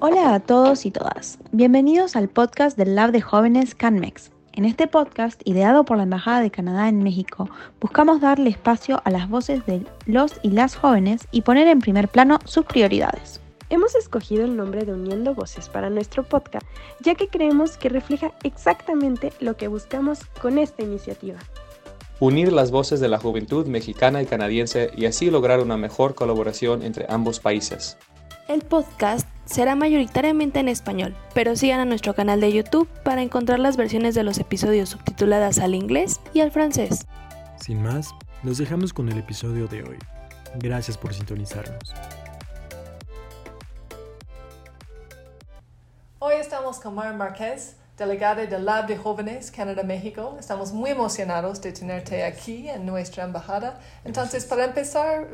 Hola a todos y todas. Bienvenidos al podcast del Lab de Jóvenes CanMex. En este podcast, ideado por la Embajada de Canadá en México, buscamos darle espacio a las voces de los y las jóvenes y poner en primer plano sus prioridades. Hemos escogido el nombre de Uniendo Voces para nuestro podcast, ya que creemos que refleja exactamente lo que buscamos con esta iniciativa. Unir las voces de la juventud mexicana y canadiense y así lograr una mejor colaboración entre ambos países. El podcast será mayoritariamente en español, pero sigan a nuestro canal de YouTube para encontrar las versiones de los episodios subtituladas al inglés y al francés. Sin más, nos dejamos con el episodio de hoy. Gracias por sintonizarnos. Hoy estamos con Mara Márquez, delegada del Lab de Jóvenes Canadá-México. Estamos muy emocionados de tenerte aquí en nuestra embajada. Entonces, para empezar,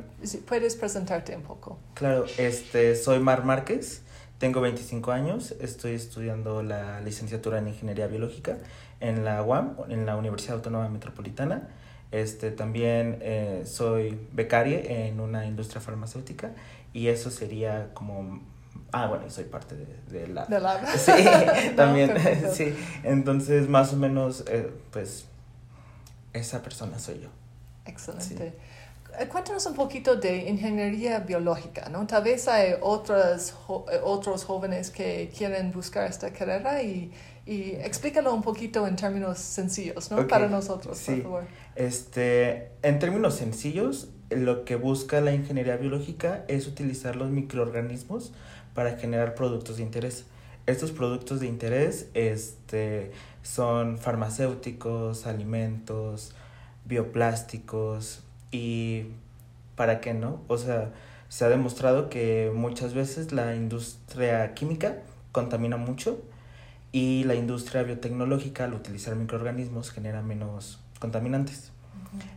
¿puedes presentarte un poco? Claro, este, soy Mar Márquez, tengo 25 años, estoy estudiando la licenciatura en Ingeniería Biológica en la UAM, en la Universidad Autónoma Metropolitana. Este, también eh, soy becaria en una industria farmacéutica y eso sería como Ah, bueno, soy parte de, de la... De la... Sí, también, sí. Entonces, más o menos, eh, pues, esa persona soy yo. Excelente. Cuéntanos un poquito de ingeniería biológica, ¿no? Tal vez hay otros, eh, otros jóvenes que quieren buscar esta carrera y, y explícalo un poquito en términos sencillos, ¿no? Para nosotros, sí. por favor. Este, en términos sencillos, lo que busca la ingeniería biológica es utilizar los microorganismos para generar productos de interés. Estos productos de interés este, son farmacéuticos, alimentos, bioplásticos y ¿para qué no? O sea, se ha demostrado que muchas veces la industria química contamina mucho y la industria biotecnológica al utilizar microorganismos genera menos contaminantes.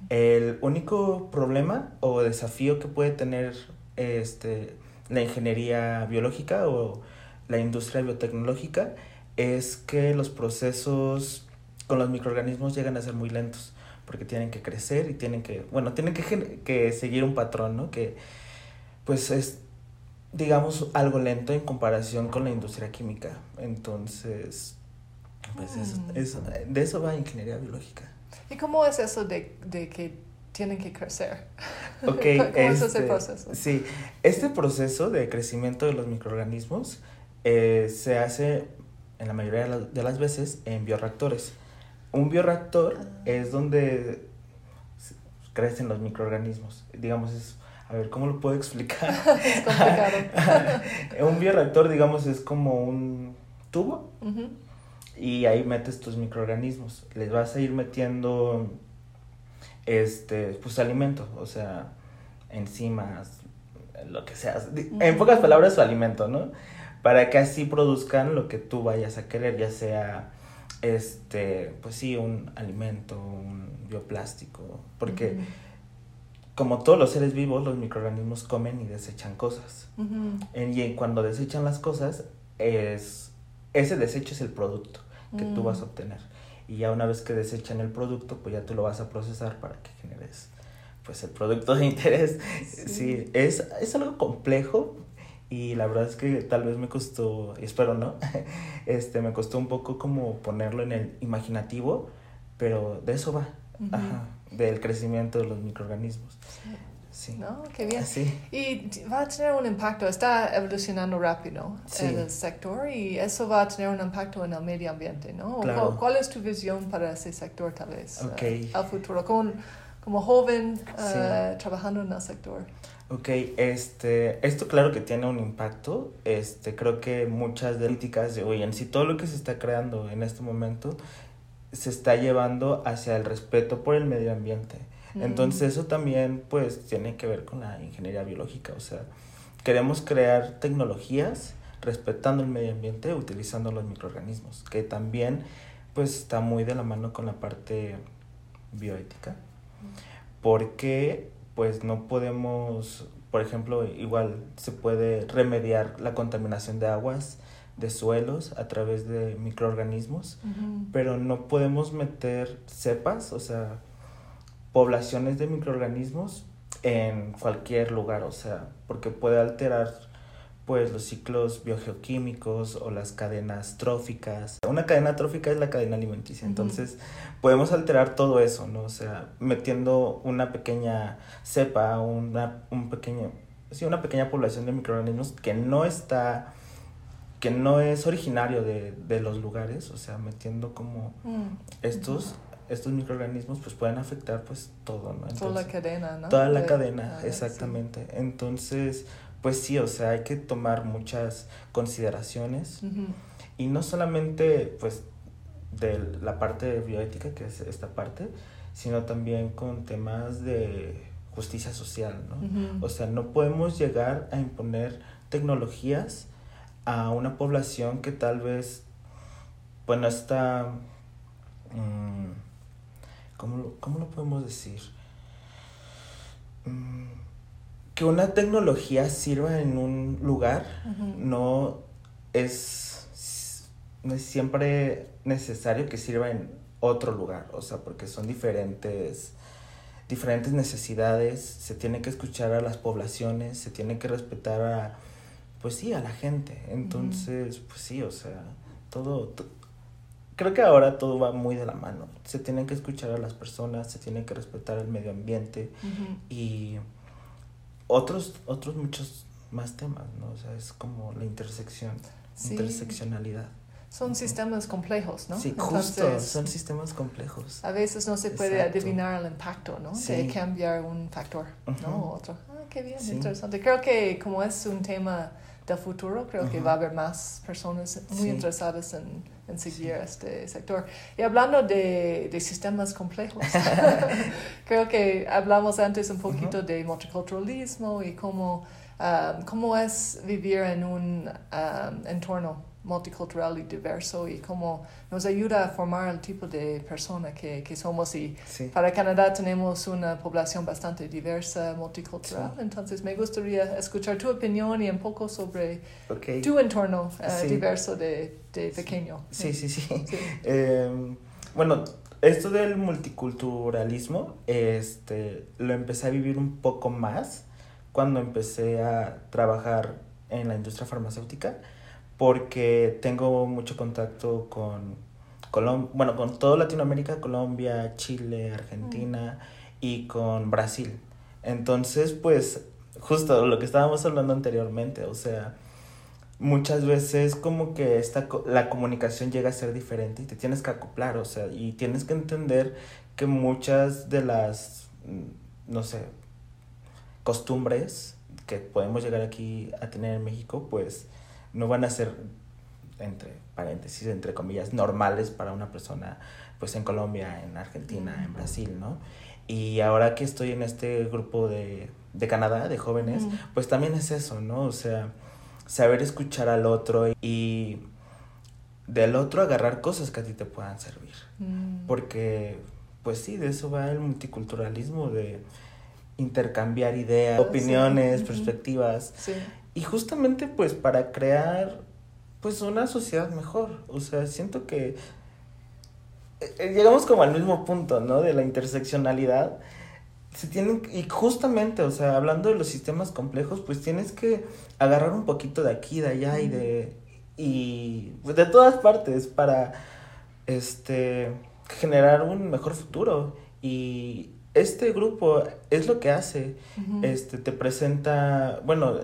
El único problema o desafío que puede tener este, la ingeniería biológica o la industria biotecnológica es que los procesos con los microorganismos llegan a ser muy lentos porque tienen que crecer y tienen que, bueno, tienen que, que seguir un patrón, ¿no? Que pues es, digamos, algo lento en comparación con la industria química. Entonces, pues eso, mm. de eso va ingeniería biológica. ¿Y cómo es eso de, de que tienen que crecer? Ok, ¿Cómo es ese este, proceso? Sí, este proceso de crecimiento de los microorganismos eh, se hace en la mayoría de las veces en bioreactores. Un bioreactor Ah. es donde crecen los microorganismos. Digamos, es, a ver, ¿cómo lo puedo explicar? es complicado. un bioreactor, digamos, es como un tubo y ahí metes tus microorganismos. Les vas a ir metiendo este pues alimento, o sea, enzimas, lo que sea. En pocas palabras su alimento, ¿no? Para que así produzcan lo que tú vayas a querer, ya sea este, pues sí, un alimento, un bioplástico, porque como todos los seres vivos, los microorganismos comen y desechan cosas. Y cuando desechan las cosas, es ese desecho es el producto que tú Mm. vas a obtener. Y ya una vez que desechan el producto, pues ya tú lo vas a procesar para que generes pues el producto de interés. Sí. Sí, es, es algo complejo y la verdad es que tal vez me costó, espero no, este me costó un poco como ponerlo en el imaginativo, pero de eso va, Ujú. ajá, del crecimiento de los microorganismos. Sí. ¿No? Qué bien. Sí. Y va a tener un impacto, está evolucionando rápido Sí. el sector y eso va a tener un impacto en el medio ambiente, ¿no? Claro. ¿Cuál, cuál es tu visión para ese sector tal vez Ok. eh, al futuro? Como, como joven eh, trabajando en el sector. Ok, este, esto claro que tiene un impacto, este, creo que muchas de políticas de hoy en sí, todo lo que se está creando en este momento se está llevando hacia el respeto por el medio ambiente. Mm. Entonces eso también pues tiene que ver con la ingeniería biológica, o sea, queremos crear tecnologías respetando el medio ambiente utilizando los microorganismos, que también pues está muy de la mano con la parte bioética, porque pues no podemos, por ejemplo, igual se puede remediar la contaminación de aguas, de suelos a través de microorganismos, pero no podemos meter cepas, o sea, poblaciones de microorganismos en cualquier lugar, o sea, porque puede alterar pues los ciclos biogeoquímicos o las cadenas tróficas. Una cadena trófica es la cadena alimenticia, entonces podemos alterar todo eso, ¿no? O sea, metiendo una pequeña cepa, una, un pequeño, sí, una pequeña población de microorganismos que no está, que no es originario de, de los lugares, o sea, metiendo como Mm. estos, estos microorganismos pues pueden afectar pues todo, ¿no? Toda la cadena, ¿no? Toda la De- cadena, ah, sí. exactamente. Entonces, pues sí, o sea, hay que tomar muchas consideraciones y no solamente pues de la parte bioética, que es esta parte, sino también con temas de justicia social, ¿no? O sea, no podemos llegar a imponer tecnologías a una población que tal vez, pues no está, mm, ¿cómo, lo- cómo lo podemos decir? Mm, que una tecnología sirva en un lugar no es, no es siempre necesario que sirva en otro lugar, o sea, porque son diferentes diferentes necesidades, se tiene que escuchar a las poblaciones, se tiene que respetar a pues sí, a la gente. Entonces, pues sí, o sea, todo to- creo que ahora todo va muy de la mano. Se tienen que escuchar a las personas, se tiene que respetar el medio ambiente y otros otros muchos más temas, ¿no? O sea, es como la intersección, Sí. interseccionalidad. Son sistemas complejos, ¿no? Sí, justo, Entonces, son sistemas complejos. A veces no se puede Exacto. adivinar el impacto, ¿no? Sí. De cambiar un factor, ¿no? Ujú. O otro. Ah, qué bien, Sí. interesante. Creo que como es un tema del futuro, creo que va a haber más personas muy Sí. interesadas en, en seguir Sí. este sector. Y hablando de, de sistemas complejos, creo que hablamos antes un poquito de multiculturalismo y cómo, um, cómo es vivir en un um, entorno multicultural y diverso y cómo nos ayuda a formar el tipo de persona que, que somos y Sí. para Canadá tenemos una población bastante diversa, multicultural, Sí. entonces me gustaría escuchar tu opinión y un poco sobre Ok. tu entorno eh, Sí. diverso de, de pequeño. Sí, sí, sí. Sí. Eh, bueno, esto del multiculturalismo, este, lo empecé a vivir un poco más cuando empecé a trabajar en la industria farmacéutica, porque tengo mucho contacto con Colom bueno, con toda Latinoamérica, Colombia, Chile, Argentina y con Brasil. Entonces, pues, justo lo que estábamos hablando anteriormente, o sea, muchas veces como que esta co- la comunicación llega a ser diferente y te tienes que acoplar, o sea, y tienes que entender que muchas de las, mm, no sé, costumbres que podemos llegar aquí a tener en México, pues no van a ser, entre paréntesis, entre comillas, normales para una persona, pues en Colombia, en Argentina, en Brasil, ¿no? Y ahora que estoy en este grupo de, de Canadá, de jóvenes, Mm. pues también es eso, ¿no? O sea, saber escuchar al otro y del otro agarrar cosas que a ti te puedan servir. Mm. Porque, pues sí, de eso va el multiculturalismo, de intercambiar ideas, opiniones, perspectivas. Sí. Y justamente pues para crear pues una sociedad mejor. O sea, siento que eh, eh, llegamos como al mismo punto, ¿no? De la interseccionalidad. Se tienen, y justamente, o sea, hablando de los sistemas complejos, pues tienes que agarrar un poquito de aquí, de allá y de, y pues, de todas partes para, este, generar un mejor futuro. Y este grupo es lo que hace, este, te presenta, bueno,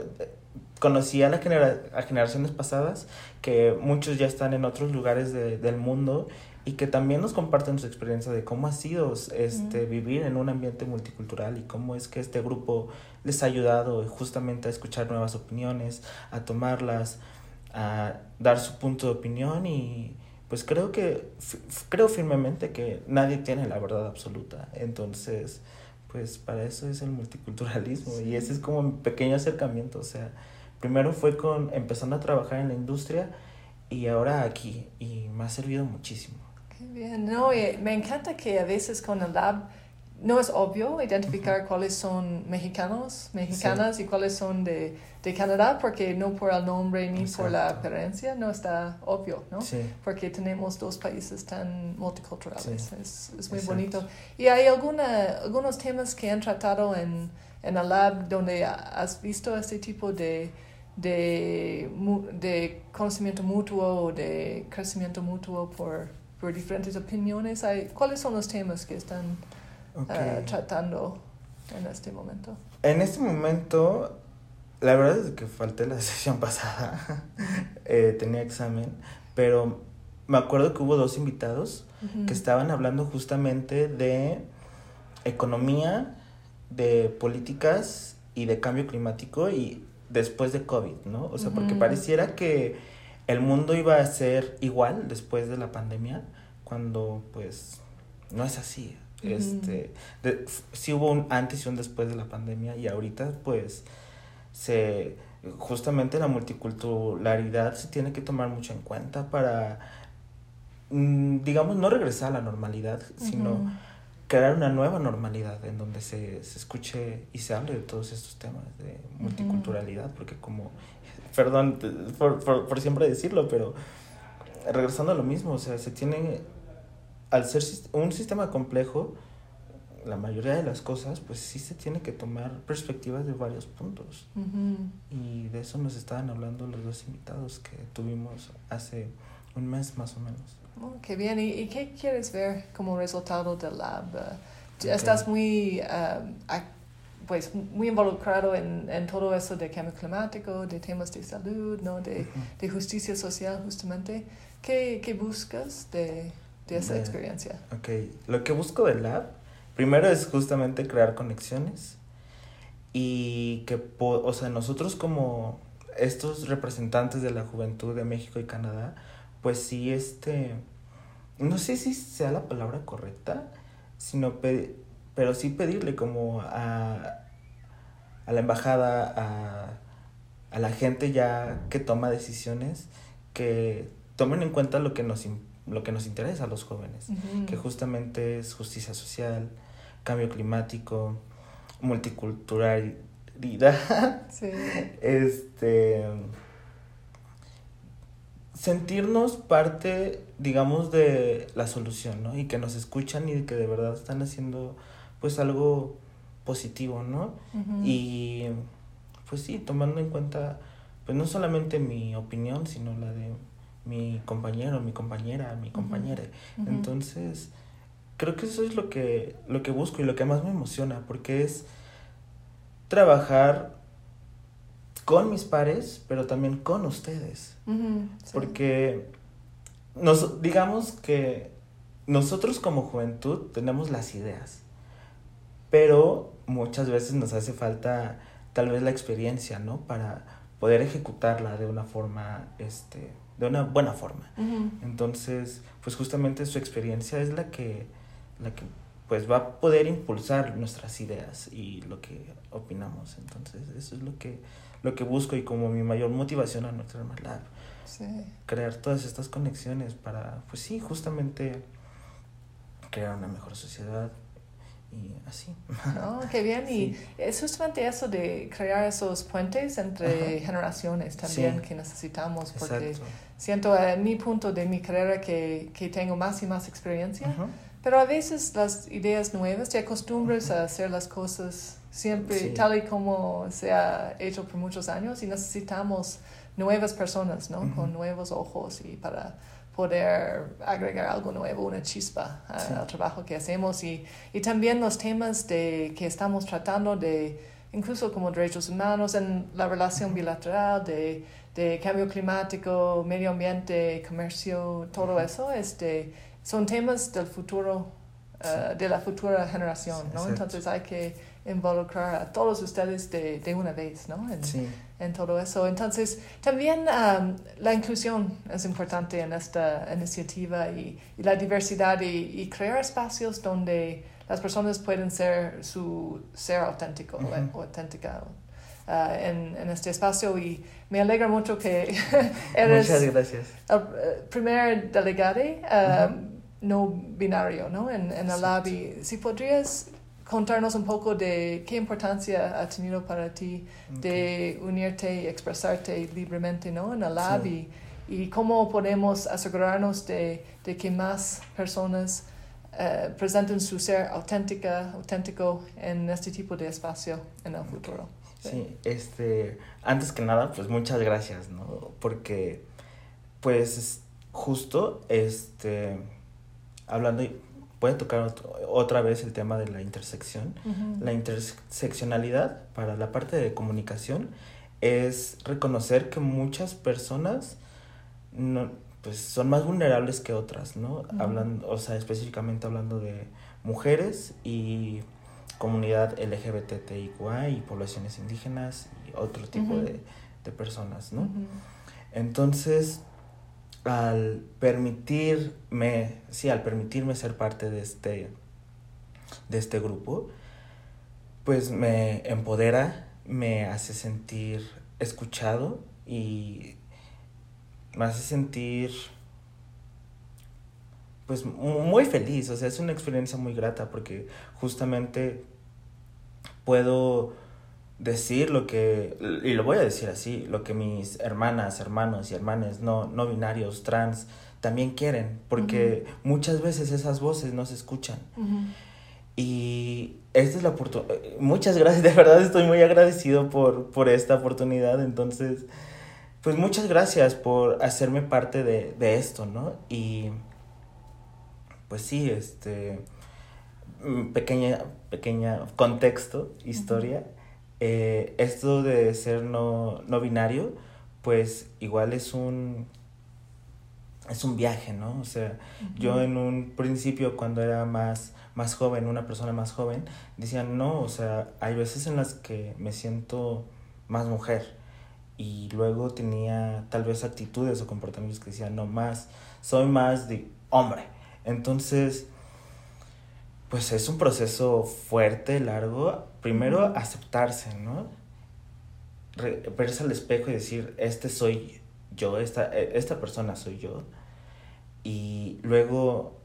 conocí a, la genera- a generaciones pasadas que muchos ya están en otros lugares de- del mundo y que también nos comparten su experiencia de cómo ha sido este, Ujú. vivir en un ambiente multicultural y cómo es que este grupo les ha ayudado justamente a escuchar nuevas opiniones, a tomarlas, a dar su punto de opinión y pues creo que creo firmemente que nadie tiene la verdad absoluta. Entonces, pues para eso es el multiculturalismo y ese es como mi pequeño acercamiento, o sea, primero fue con empezando a trabajar en la industria y ahora aquí y me ha servido muchísimo. Qué bien, no, y me encanta que a veces con el lab no es obvio identificar cuáles son mexicanos, mexicanas y cuáles son de, de Canadá, porque no por el nombre ni por la apariencia no está obvio, ¿no? Sí. Porque tenemos dos países tan multiculturales, Sí. es, es muy Exacto. bonito. ¿Y hay alguna, algunos temas que han tratado en, en el lab donde ha- has visto este tipo de, de, de conocimiento mutuo o de crecimiento mutuo por, por diferentes opiniones. Hay, ¿Cuáles son los temas que están eh, tratando en este momento? En este momento, la verdad es que falté la sesión pasada. Eh, tenía examen, pero me acuerdo que hubo dos invitados que estaban hablando justamente de economía, de políticas y de cambio climático y después de COVID, ¿no? O sea, porque pareciera que el mundo iba a ser igual después de la pandemia, cuando pues no es así. Este, de- sí hubo un antes y un después de la pandemia y ahorita pues se justamente la multiculturalidad se tiene que tomar mucho en cuenta para mm, digamos no regresar a la normalidad, sino. Crear una nueva normalidad en donde se, se escuche y se hable de todos estos temas de multiculturalidad, porque como, perdón por, por, por siempre decirlo, pero regresando a lo mismo, o sea, se tiene, al ser un sistema complejo, la mayoría de las cosas, pues sí se tiene que tomar perspectivas de varios puntos. Y de eso nos estaban hablando los dos invitados que tuvimos hace un mes más o menos. Oh, qué bien. ¿Y, y qué quieres ver como resultado del lab? Eh. Estás muy, um, ac- pues, muy involucrado en, en todo eso de cambio climático, de temas de salud, ¿no? de, de justicia social, justamente. ¿Qué, qué buscas de, de esa De- experiencia? Ok, lo que busco del lab, primero es justamente crear conexiones y que, po- o sea, nosotros como estos representantes de la juventud de México y Canadá, pues sí, este, no sé si sea la palabra correcta, sino, pe- pero sí pedirle como a, a la embajada, a, a la gente ya que toma decisiones, que tomen en cuenta lo que nos, lo que nos interesa a los jóvenes que justamente es justicia social, cambio climático, multiculturalidad, Sí. este sentirnos parte, digamos, de la solución, ¿no? Y que nos escuchan y que de verdad están haciendo pues algo positivo, ¿no? Y pues sí, tomando en cuenta pues no solamente mi opinión, sino la de mi compañero, mi compañera, mi compañera. Entonces, creo que eso es lo que, lo que busco y lo que más me emociona, porque es trabajar con mis pares, pero también con ustedes. Sí. Porque nos, digamos que nosotros como juventud tenemos las ideas, pero muchas veces nos hace falta tal vez la experiencia, ¿no? Para poder ejecutarla de una forma, este, de una buena forma. Entonces, pues justamente su experiencia es la que, la que pues va a poder impulsar nuestras ideas y lo que opinamos. Entonces, eso es lo que, lo que busco y como mi mayor motivación a nuestro Lab, Sí. crear todas estas conexiones para, pues sí, justamente crear una mejor sociedad y así. No, qué bien. Y es justamente eso de crear esos puentes entre Ajá. generaciones también Sí. que necesitamos, porque Exacto. Siento en mi punto de mi carrera que, que tengo más y más experiencia, Ujú. pero a veces las ideas nuevas, te acostumbras a hacer las cosas siempre Sí. tal y como se ha hecho por muchos años y necesitamos nuevas personas, ¿no? Ujú. Con nuevos ojos y para poder agregar algo nuevo, una chispa a- Sí. al trabajo que hacemos y, y también los temas de, que estamos tratando de, incluso como derechos humanos en la relación bilateral, de, de cambio climático, medio ambiente, comercio, todo eso, este, son temas del futuro, eh, de la futura generación, ¿no? Entonces hay que involucrar a todos ustedes de, de una vez, ¿no? En, Sí, en todo eso. Entonces, también um, la inclusión es importante en esta iniciativa y, y la diversidad y, y crear espacios donde las personas pueden ser su ser auténtico o auténtica uh, en, en este espacio y me alegra mucho que eres el eh, primer delegado uh, Ujú. no binario ¿no? en, en el. Y Si podrías contarnos un poco de qué importancia ha tenido para ti de unirte y expresarte libremente ¿no? en el lab Sí. y, cómo podemos asegurarnos de, de que más personas eh, presenten su ser auténtica, auténtico en este tipo de espacio en el futuro. Sí, este, antes que nada, pues muchas gracias, ¿no? Porque, pues, justo, este, hablando, voy a tocar otra vez el tema de la intersección. La interseccionalidad para la parte de comunicación es reconocer que muchas personas no, pues son más vulnerables que otras, ¿no? Hablando, o sea, específicamente hablando de mujeres y comunidad LGBTIQA y poblaciones indígenas y otro tipo de, de, personas, ¿no? Entonces, al permitirme, sí, al permitirme ser parte de este, de este grupo, pues me empodera, me hace sentir escuchado y me hace sentir pues muy feliz, o sea, es una experiencia muy grata porque justamente puedo decir lo que, y lo voy a decir así, lo que mis hermanas, hermanos y hermanas no, no binarios, trans, también quieren, porque muchas veces esas voces no se escuchan. Y esta es la oportunidad, muchas gracias, de verdad estoy muy agradecido por, por esta oportunidad, entonces, pues muchas gracias por hacerme parte de, de esto, ¿no? Y pues sí, este, pequeña, pequeña contexto, historia. Eh, esto de ser no, no binario, pues igual es un es un viaje, ¿no? O sea, yo en un principio cuando era más, más joven, una persona más joven, decía, no, o sea, hay veces en las que me siento más mujer y luego tenía tal vez actitudes o comportamientos que decían, no, más, soy más de hombre. Entonces, pues es un proceso fuerte, largo. Primero, aceptarse, ¿no? verse al espejo y decir, este soy yo, esta, e, esta persona soy yo. Y luego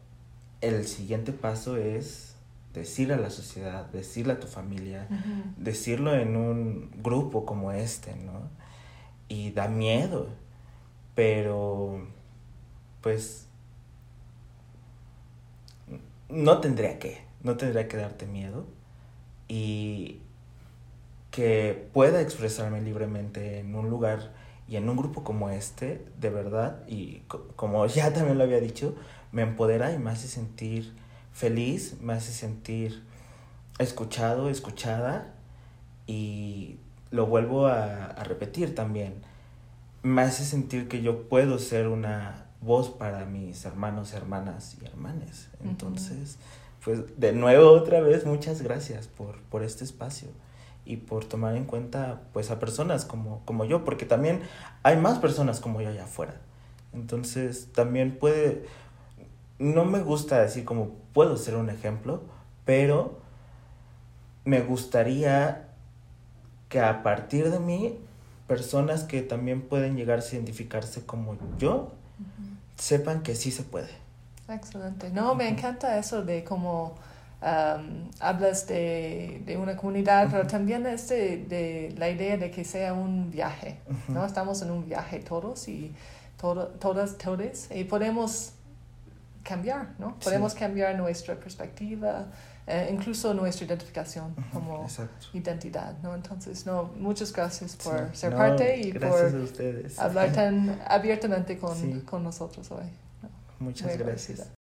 el siguiente paso es decir a la sociedad, decirle a tu familia, decirlo en un grupo como este, ¿no? Y da miedo, pero pues no tendría que, no tendría que darte miedo y que pueda expresarme libremente en un lugar y en un grupo como este, de verdad, y como ya también lo había dicho, me empodera y me hace sentir feliz, me hace sentir escuchado, escuchada y lo vuelvo a, a repetir también, me hace sentir que yo puedo ser una voz para mis hermanos, hermanas y hermanes. Entonces, pues de nuevo otra vez muchas gracias por, por este espacio y por tomar en cuenta pues a personas como, como yo, porque también hay más personas como yo allá afuera. Entonces, también puede, no me gusta decir como puedo ser un ejemplo, pero me gustaría que a partir de mí, personas que también pueden llegar a identificarse como yo, sepan que sí se puede. Excelente. No, me encanta eso de cómo hablas de, de, una comunidad, pero también es de, la idea de que sea un viaje, ¿no? Estamos en un viaje todos y todas, todos, y podemos cambiar, ¿no? Podemos cambiar nuestra perspectiva, eh, incluso nuestra identificación como identidad, ¿no? Entonces, no, muchas gracias por ser parte y por hablar tan abiertamente con, con nosotros hoy. Muchas gracias.